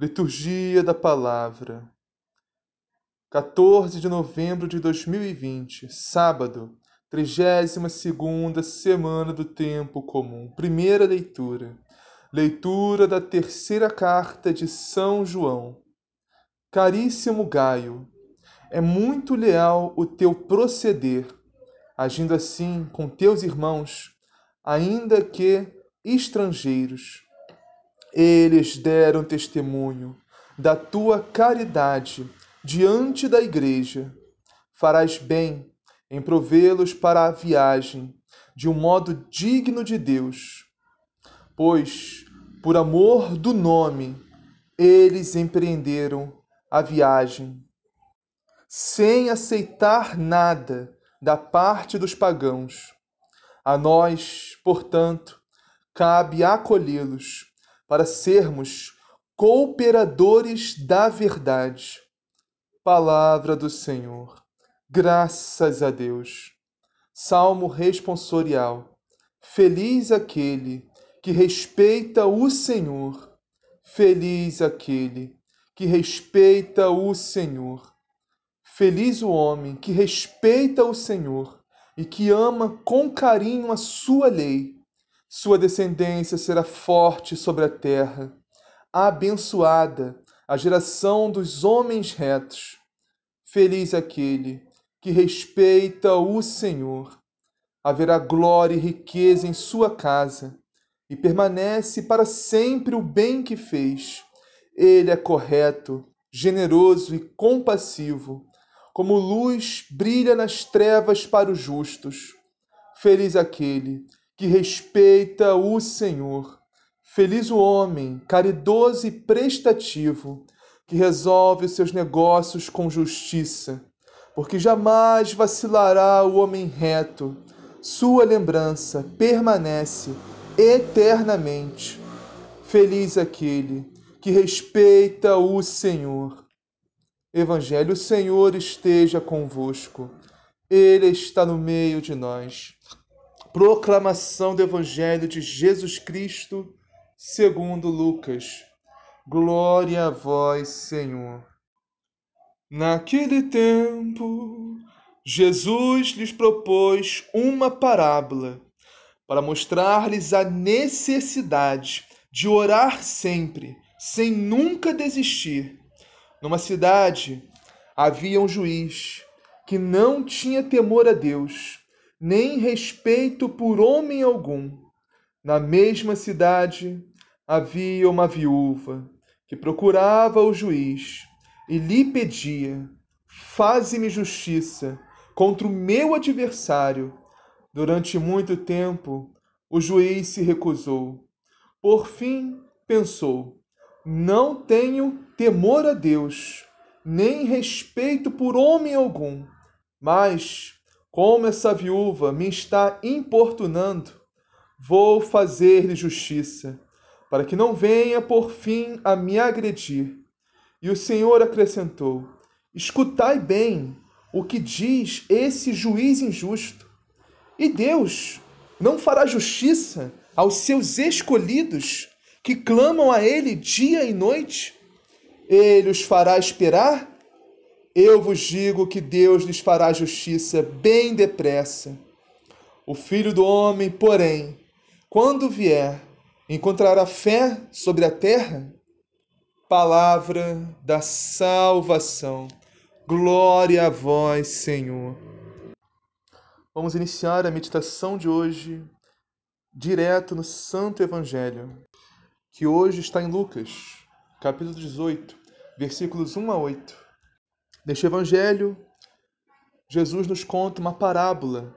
Liturgia da Palavra. 14 de novembro de 2020, sábado, 32ª semana do tempo comum. Primeira leitura. Leitura da terceira carta de São João. Caríssimo Gaio, é muito leal o teu proceder agindo assim com teus irmãos, ainda que estrangeiros. Eles deram testemunho da tua caridade diante da igreja. Farás bem em provê-los para a viagem de um modo digno de Deus, pois, por amor do nome, eles empreenderam a viagem sem aceitar nada da parte dos pagãos. A nós, portanto, cabe acolhê-los para sermos cooperadores da verdade. Palavra do Senhor. Graças a Deus. Salmo responsorial. Feliz aquele que respeita o Senhor. Feliz aquele que respeita o Senhor. Feliz o homem que respeita o Senhor e que ama com carinho a sua lei. Sua descendência será forte sobre a terra. Abençoada a geração dos homens retos. Feliz aquele que respeita o Senhor. Haverá glória e riqueza em sua casa, e permanece para sempre o bem que fez. Ele é correto, generoso e compassivo como luz brilha nas trevas para os justos. Feliz aquele que respeita o Senhor. Feliz o homem caridoso e prestativo que resolve seus negócios com justiça, porque jamais vacilará o homem reto. Sua lembrança permanece eternamente. Feliz aquele que respeita o Senhor Evangelho, o Senhor esteja convosco. Ele está no meio de nós. Proclamação do Evangelho de Jesus Cristo, segundo Lucas. Glória a vós, Senhor. Naquele tempo, Jesus lhes propôs uma parábola para mostrar-lhes a necessidade de orar sempre, sem nunca desistir numa cidade havia um juiz que não tinha temor a Deus, nem respeito por homem algum. Na mesma cidade havia uma viúva que procurava o juiz e lhe pedia: Faze-me justiça contra o meu adversário. Durante muito tempo, o juiz se recusou. Por fim, pensou: não tenho temor a Deus, nem respeito por homem algum. Mas, como essa viúva me está importunando, vou fazer-lhe justiça, para que não venha por fim a me agredir. E o Senhor acrescentou: Escutai bem o que diz esse juiz injusto. E Deus não fará justiça aos seus escolhidos que clamam a Ele dia e noite? Ele os fará esperar? Eu vos digo que Deus lhes fará justiça bem depressa. O filho do homem, porém, quando vier, encontrará fé sobre a terra? Palavra da salvação. Glória a vós, Senhor. Vamos iniciar a meditação de hoje direto no Santo Evangelho, que hoje está em Lucas, capítulo 18, versículos 1 a 8. Neste Evangelho, Jesus nos conta uma parábola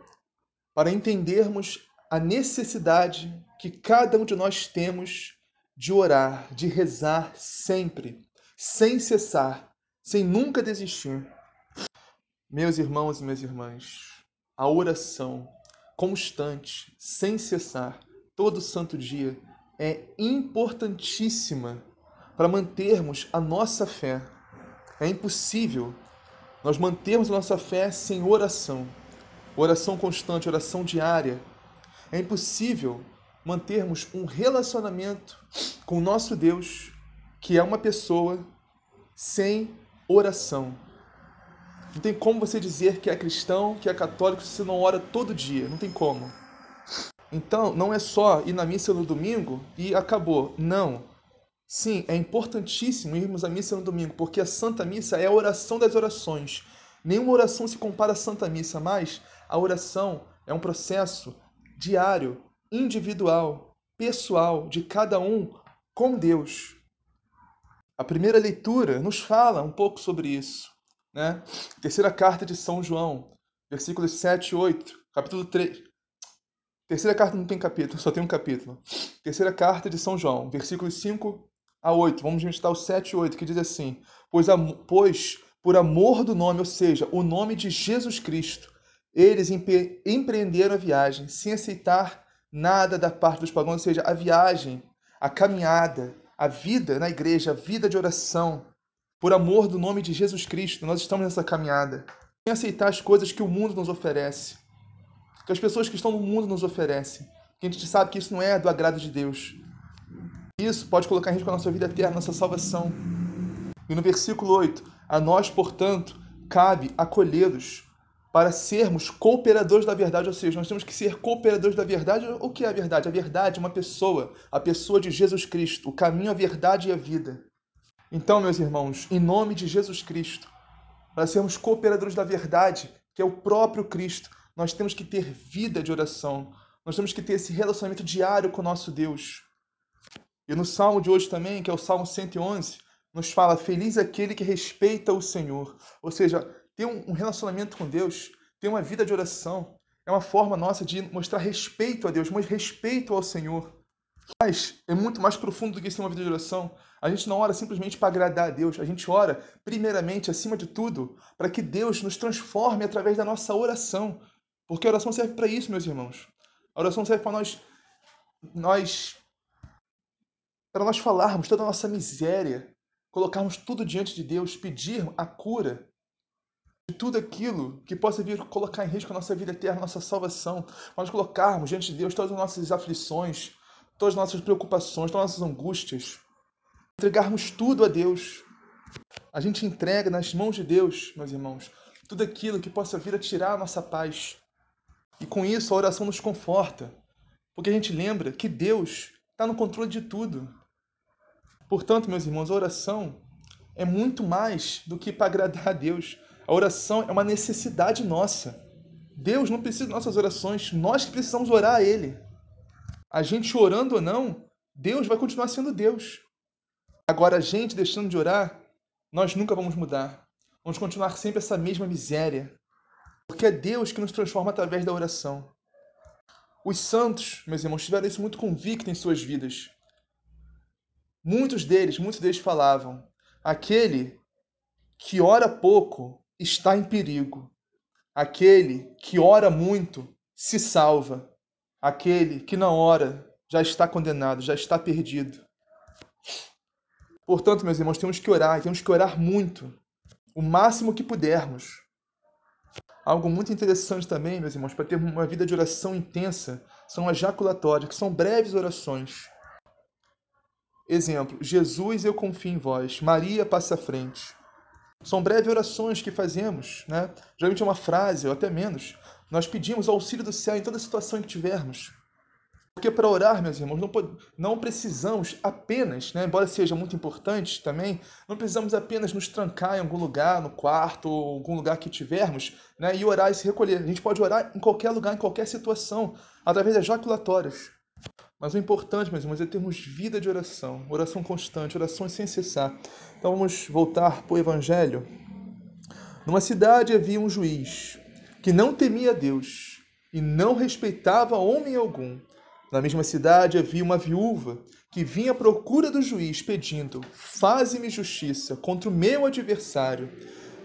para entendermos a necessidade que cada um de nós temos de orar, de rezar sempre, sem cessar, sem nunca desistir. Meus irmãos e minhas irmãs, a oração constante, sem cessar, todo santo dia, é importantíssima para mantermos a nossa fé. É impossível nós mantermos a nossa fé sem oração. Oração constante, oração diária. É impossível mantermos um relacionamento com o nosso Deus, que é uma pessoa, sem oração. Não tem como você dizer que é cristão, que é católico, se você não ora todo dia. Não tem como. Então, não é só ir na missa no domingo e acabou. Não. Sim, é importantíssimo irmos à missa no domingo, porque a Santa Missa é a oração das orações. Nenhuma oração se compara à Santa Missa, mas a oração é um processo diário, individual, pessoal de cada um com Deus. A primeira leitura nos fala um pouco sobre isso. Né? Terceira carta de São João, versículos 7 e 8, capítulo 3. Terceira carta não tem capítulo, só tem um capítulo. Terceira carta de São João, versículos 5 a 8. Vamos meditar o 7 e 8, que diz assim: pois, pois por amor do nome, ou seja, o nome de Jesus Cristo, eles empre empreenderam a viagem sem aceitar nada da parte dos pagãos, ou seja, a viagem, a caminhada, a vida na igreja, a vida de oração, por amor do nome de Jesus Cristo, nós estamos nessa caminhada. Sem aceitar as coisas que o mundo nos oferece, que as pessoas que estão no mundo nos oferecem, que a gente sabe que isso não é do agrado de Deus. Isso pode colocar em risco a nossa vida eterna, a nossa salvação. E no versículo 8, a nós, portanto, cabe acolhê-los para sermos cooperadores da verdade, ou seja, nós temos que ser cooperadores da verdade. O que é a verdade? A verdade é uma pessoa, a pessoa de Jesus Cristo, o caminho, a verdade e a vida. Então, meus irmãos, em nome de Jesus Cristo, para sermos cooperadores da verdade, que é o próprio Cristo, nós temos que ter vida de oração. Nós temos que ter esse relacionamento diário com o nosso Deus. E no salmo de hoje também, que é o salmo 111, nos fala: Feliz aquele que respeita o Senhor. Ou seja, ter um relacionamento com Deus, ter uma vida de oração, é uma forma nossa de mostrar respeito a Deus, mas respeito ao Senhor. Mas é muito mais profundo do que ser uma vida de oração. A gente não ora simplesmente para agradar a Deus. A gente ora, primeiramente, acima de tudo, para que Deus nos transforme através da nossa oração. Porque a oração serve para isso, meus irmãos. A oração serve para nós, nós, para nós falarmos toda a nossa miséria, colocarmos tudo diante de Deus, pedir a cura de tudo aquilo que possa vir colocar em risco a nossa vida eterna, a nossa salvação. Nós colocarmos diante de Deus todas as nossas aflições, todas as nossas preocupações, todas as nossas angústias. Entregarmos tudo a Deus. A gente entrega nas mãos de Deus, meus irmãos, tudo aquilo que possa vir a tirar a nossa paz. E com isso a oração nos conforta, porque a gente lembra que Deus está no controle de tudo. Portanto, meus irmãos, a oração é muito mais do que para agradar a Deus. A oração é uma necessidade nossa. Deus não precisa de nossas orações, nós precisamos orar a Ele a gente orando ou não, Deus vai continuar sendo Deus. Agora, a gente deixando de orar, nós nunca vamos mudar. Vamos continuar sempre essa mesma miséria. Porque é Deus que nos transforma através da oração. Os santos, meus irmãos, tiveram isso muito convicto em suas vidas. Muitos deles, muitos deles falavam: aquele que ora pouco está em perigo. Aquele que ora muito se salva. Aquele que não ora já está condenado, já está perdido. Portanto, meus irmãos, temos que orar, temos que orar muito, o máximo que pudermos. Algo muito interessante também, meus irmãos, para ter uma vida de oração intensa, são as jaculatórias, que são breves orações. Exemplo, Jesus, eu confio em vós. Maria, passa à frente. São breves orações que fazemos, né? Geralmente é uma frase, ou até menos. Nós pedimos auxílio do céu em toda situação que tivermos. Porque para orar, meus irmãos, não, não precisamos apenas, né, embora seja muito importante também, não precisamos apenas nos trancar em algum lugar, no quarto, ou algum lugar que tivermos, né, e orar e se recolher. A gente pode orar em qualquer lugar, em qualquer situação, através das jaculatórias. Mas o importante, meus irmãos, é termos vida de oração, oração constante, orações sem cessar. Então vamos voltar para o Evangelho. Numa cidade havia um juiz que não temia Deus e não respeitava homem algum. Na mesma cidade havia uma viúva que vinha à procura do juiz pedindo: Faze-me justiça contra o meu adversário.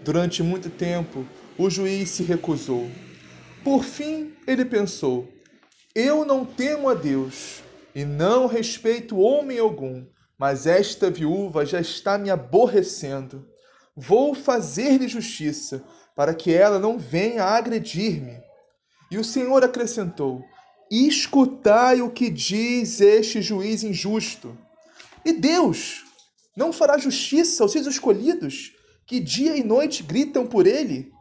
Durante muito tempo, o juiz se recusou. Por fim, ele pensou: Eu não temo a Deus e não respeito homem algum, mas esta viúva já está me aborrecendo. Vou fazer-lhe justiça, para que ela não venha agredir-me. E o Senhor acrescentou: escutai o que diz este juiz injusto. E Deus não fará justiça aos seus escolhidos, que dia e noite gritam por ele?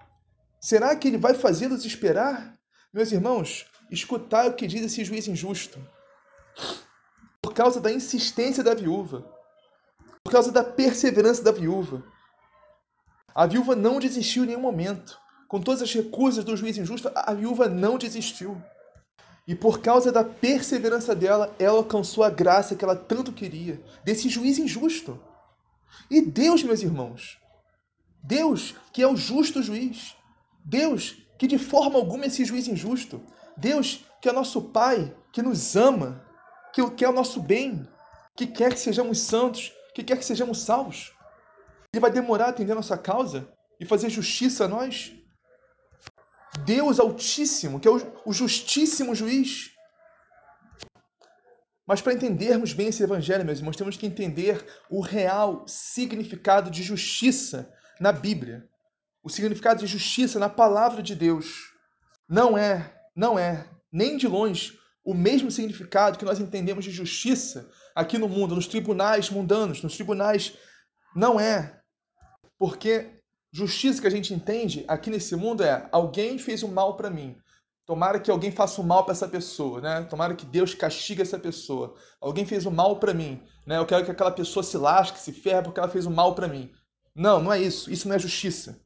Será que ele vai fazê-los esperar? Meus irmãos, escutai o que diz esse juiz injusto. Por causa da insistência da viúva, por causa da perseverança da viúva, a viúva não desistiu em nenhum momento. Com todas as recusas do juiz injusto, a viúva não desistiu. E por causa da perseverança dela, ela alcançou a graça que ela tanto queria, desse juiz injusto. E Deus, meus irmãos, Deus, que é o justo juiz, Deus, que de forma alguma é esse juiz injusto, Deus, que é nosso Pai, que nos ama, que quer o nosso bem, que quer que sejamos santos, que quer que sejamos salvos. Ele vai demorar a atender a nossa causa e fazer justiça a nós? Deus Altíssimo, que é o justíssimo juiz. Mas para entendermos bem esse evangelho, meus irmãos, temos que entender o real significado de justiça na Bíblia. O significado de justiça na palavra de Deus. Não é, não é, nem de longe, o mesmo significado que nós entendemos de justiça aqui no mundo, nos tribunais mundanos, nos tribunais. Não é. Porque Justiça que a gente entende aqui nesse mundo é alguém fez um mal para mim. Tomara que alguém faça o um mal para essa pessoa, né? Tomara que Deus castigue essa pessoa. Alguém fez o um mal para mim, né? Eu quero que aquela pessoa se lasque, se ferre porque ela fez o mal para mim. Não, não é isso. Isso não é justiça.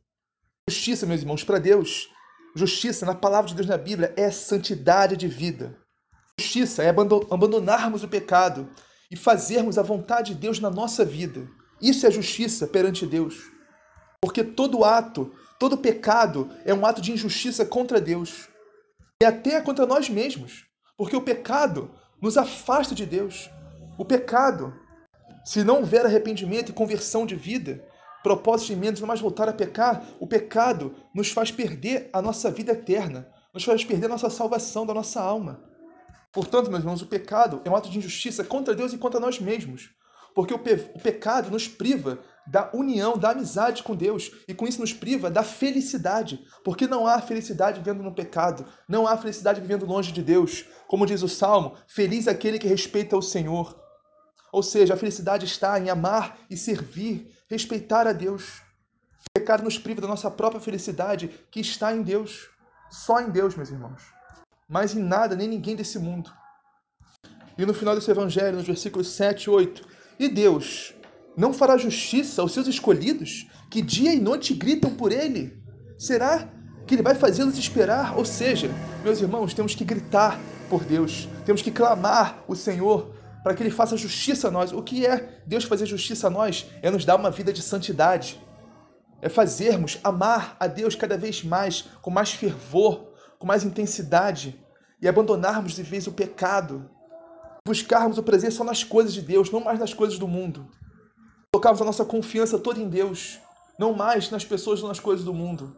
Justiça, meus irmãos, para Deus, justiça na palavra de Deus na Bíblia é santidade de vida. Justiça é abandonarmos o pecado e fazermos a vontade de Deus na nossa vida. Isso é justiça perante Deus. Porque todo ato, todo pecado é um ato de injustiça contra Deus. E até contra nós mesmos. Porque o pecado nos afasta de Deus. O pecado, se não houver arrependimento e conversão de vida, propósito de menos, não mais voltar a pecar, o pecado nos faz perder a nossa vida eterna, nos faz perder a nossa salvação da nossa alma. Portanto, meus irmãos, o pecado é um ato de injustiça contra Deus e contra nós mesmos. Porque o, pe o pecado nos priva da união, da amizade com Deus. E com isso nos priva da felicidade. Porque não há felicidade vivendo no pecado. Não há felicidade vivendo longe de Deus. Como diz o Salmo, feliz aquele que respeita o Senhor. Ou seja, a felicidade está em amar e servir, respeitar a Deus. O pecado nos priva da nossa própria felicidade, que está em Deus. Só em Deus, meus irmãos. Mas em nada, nem ninguém desse mundo. E no final desse evangelho, nos versículos 7 e 8, e Deus, não fará justiça aos seus escolhidos, que dia e noite gritam por ele? Será que ele vai fazê-los esperar? Ou seja, meus irmãos, temos que gritar por Deus, temos que clamar o Senhor para que ele faça justiça a nós. O que é Deus fazer justiça a nós? É nos dar uma vida de santidade. É fazermos amar a Deus cada vez mais, com mais fervor, com mais intensidade e abandonarmos de vez o pecado. Buscarmos o prazer só nas coisas de Deus, não mais nas coisas do mundo. Colocarmos a nossa confiança toda em Deus, não mais nas pessoas ou nas coisas do mundo.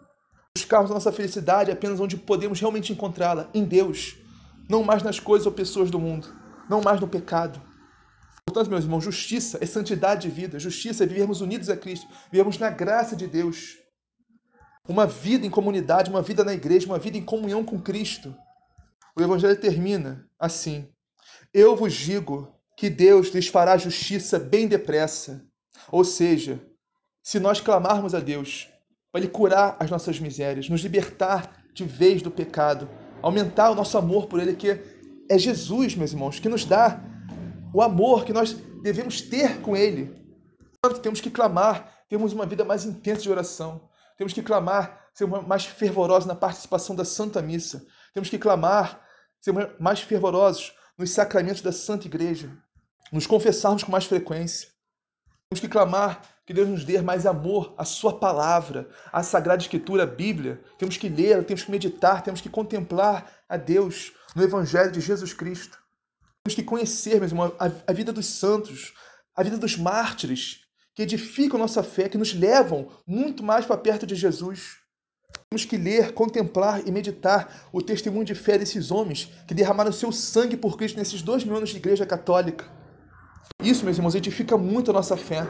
Buscarmos a nossa felicidade apenas onde podemos realmente encontrá-la, em Deus, não mais nas coisas ou pessoas do mundo, não mais no pecado. Portanto, meus irmãos, justiça é santidade de vida. Justiça é vivermos unidos a Cristo, vivermos na graça de Deus. Uma vida em comunidade, uma vida na igreja, uma vida em comunhão com Cristo. O Evangelho termina assim: Eu vos digo que Deus lhes fará justiça bem depressa. Ou seja, se nós clamarmos a Deus para Ele curar as nossas misérias, nos libertar de vez do pecado, aumentar o nosso amor por Ele, que é Jesus, meus irmãos, que nos dá o amor que nós devemos ter com Ele. Temos que clamar, temos uma vida mais intensa de oração. Temos que clamar, ser mais fervorosos na participação da Santa Missa. Temos que clamar, ser mais fervorosos nos sacramentos da Santa Igreja. Nos confessarmos com mais frequência. Temos que clamar que Deus nos dê mais amor à Sua palavra, à Sagrada Escritura, a Bíblia. Temos que ler, temos que meditar, temos que contemplar a Deus no Evangelho de Jesus Cristo. Temos que conhecer, meus irmãos, a, vida dos santos, a vida dos mártires, que edificam nossa fé, que nos levam muito mais para perto de Jesus. Temos que ler, contemplar e meditar o testemunho de fé desses homens que derramaram seu sangue por Cristo nesses dois mil anos de igreja católica. Isso, meus irmãos, edifica muito a nossa fé.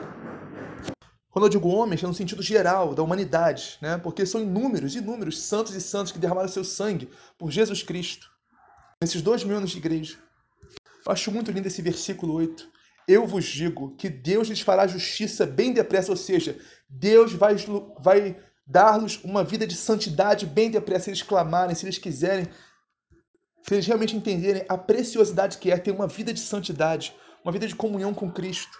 Quando eu digo homens, é no sentido geral, da humanidade, né? porque são inúmeros, inúmeros santos e santos que derramaram seu sangue por Jesus Cristo nesses dois mil anos de igreja. Eu acho muito lindo esse versículo 8. Eu vos digo que Deus lhes fará justiça bem depressa, ou seja, Deus vai, vai dar-lhes uma vida de santidade bem depressa, se eles clamarem, se eles quiserem, se eles realmente entenderem a preciosidade que é ter uma vida de santidade, uma vida de comunhão com Cristo,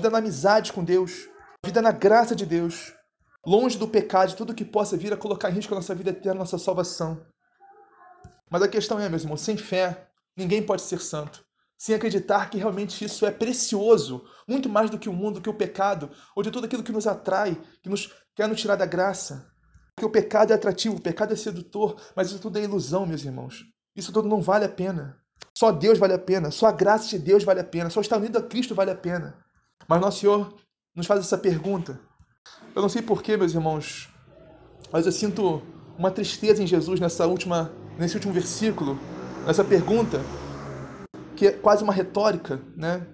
uma vida na amizade com Deus, uma vida na graça de Deus, longe do pecado, de tudo que possa vir a colocar em risco a nossa vida eterna, a nossa salvação. Mas a questão é, meus irmãos, sem fé, ninguém pode ser santo sem acreditar que realmente isso é precioso, muito mais do que o mundo, do que o pecado, ou de tudo aquilo que nos atrai, que nos quer nos tirar da graça. Porque o pecado é atrativo, o pecado é sedutor, mas isso tudo é ilusão, meus irmãos. Isso tudo não vale a pena. Só Deus vale a pena, só a graça de Deus vale a pena, só estar unido a Cristo vale a pena. Mas nosso Senhor nos faz essa pergunta. Eu não sei porquê, meus irmãos, mas eu sinto uma tristeza em Jesus nessa última, nesse último versículo, nessa pergunta, que é quase uma retórica, né?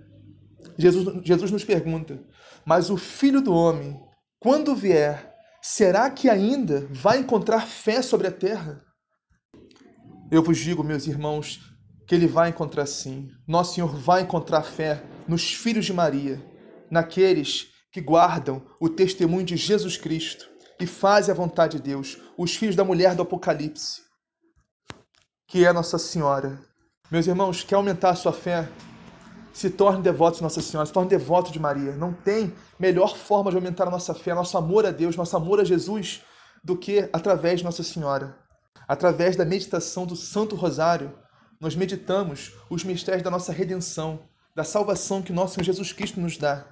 Jesus, Jesus nos pergunta: Mas o filho do homem, quando vier, será que ainda vai encontrar fé sobre a terra? Eu vos digo, meus irmãos, que ele vai encontrar sim. Nosso Senhor vai encontrar fé nos filhos de Maria, naqueles que guardam o testemunho de Jesus Cristo e fazem a vontade de Deus, os filhos da mulher do Apocalipse, que é Nossa Senhora, meus irmãos, quer aumentar a sua fé? Se torne devoto de Nossa Senhora, se torne devoto de Maria. Não tem melhor forma de aumentar a nossa fé, nosso amor a Deus, nosso amor a Jesus, do que através de Nossa Senhora. Através da meditação do Santo Rosário, nós meditamos os mistérios da nossa redenção, da salvação que nosso Senhor Jesus Cristo nos dá.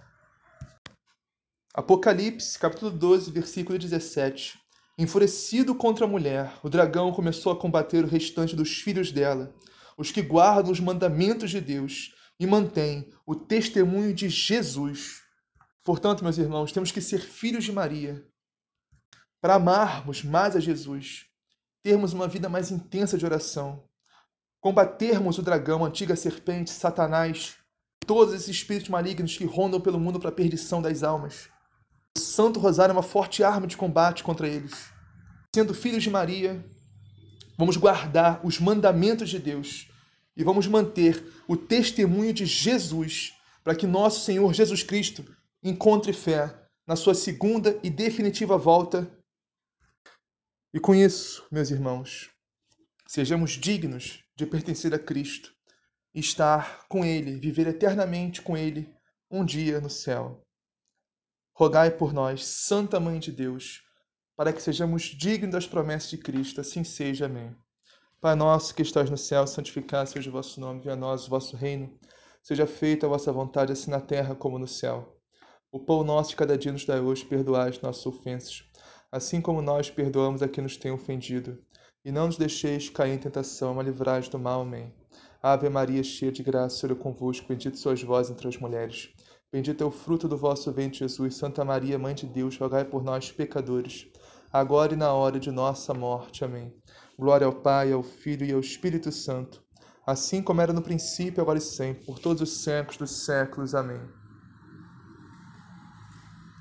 Apocalipse, capítulo 12, versículo 17. Enfurecido contra a mulher, o dragão começou a combater o restante dos filhos dela os que guardam os mandamentos de Deus e mantêm o testemunho de Jesus. Portanto, meus irmãos, temos que ser filhos de Maria para amarmos mais a Jesus, termos uma vida mais intensa de oração, combatermos o dragão, a antiga serpente, Satanás, todos esses espíritos malignos que rondam pelo mundo para a perdição das almas. Santo Rosário é uma forte arma de combate contra eles. Sendo filhos de Maria, Vamos guardar os mandamentos de Deus e vamos manter o testemunho de Jesus para que nosso Senhor Jesus Cristo encontre fé na sua segunda e definitiva volta. E com isso, meus irmãos, sejamos dignos de pertencer a Cristo estar com Ele, viver eternamente com Ele um dia no céu. Rogai por nós, Santa Mãe de Deus para que sejamos dignos das promessas de Cristo. Assim seja. Amém. Pai nosso que estás no céu, santificado seja o vosso nome, venha a nós o vosso reino. Seja feita a vossa vontade, assim na terra como no céu. O pão nosso de cada dia nos dai hoje, perdoai as nossas ofensas, assim como nós perdoamos a quem nos tem ofendido. E não nos deixeis cair em tentação, mas livrai do mal. Amém. Ave Maria, cheia de graça, o Senhor é convosco, bendito sois vós entre as mulheres. Bendito é o fruto do vosso ventre, Jesus. Santa Maria, Mãe de Deus, rogai por nós, pecadores agora e na hora de nossa morte. Amém. Glória ao Pai, ao Filho e ao Espírito Santo, assim como era no princípio, agora e sempre, por todos os séculos dos séculos. Amém.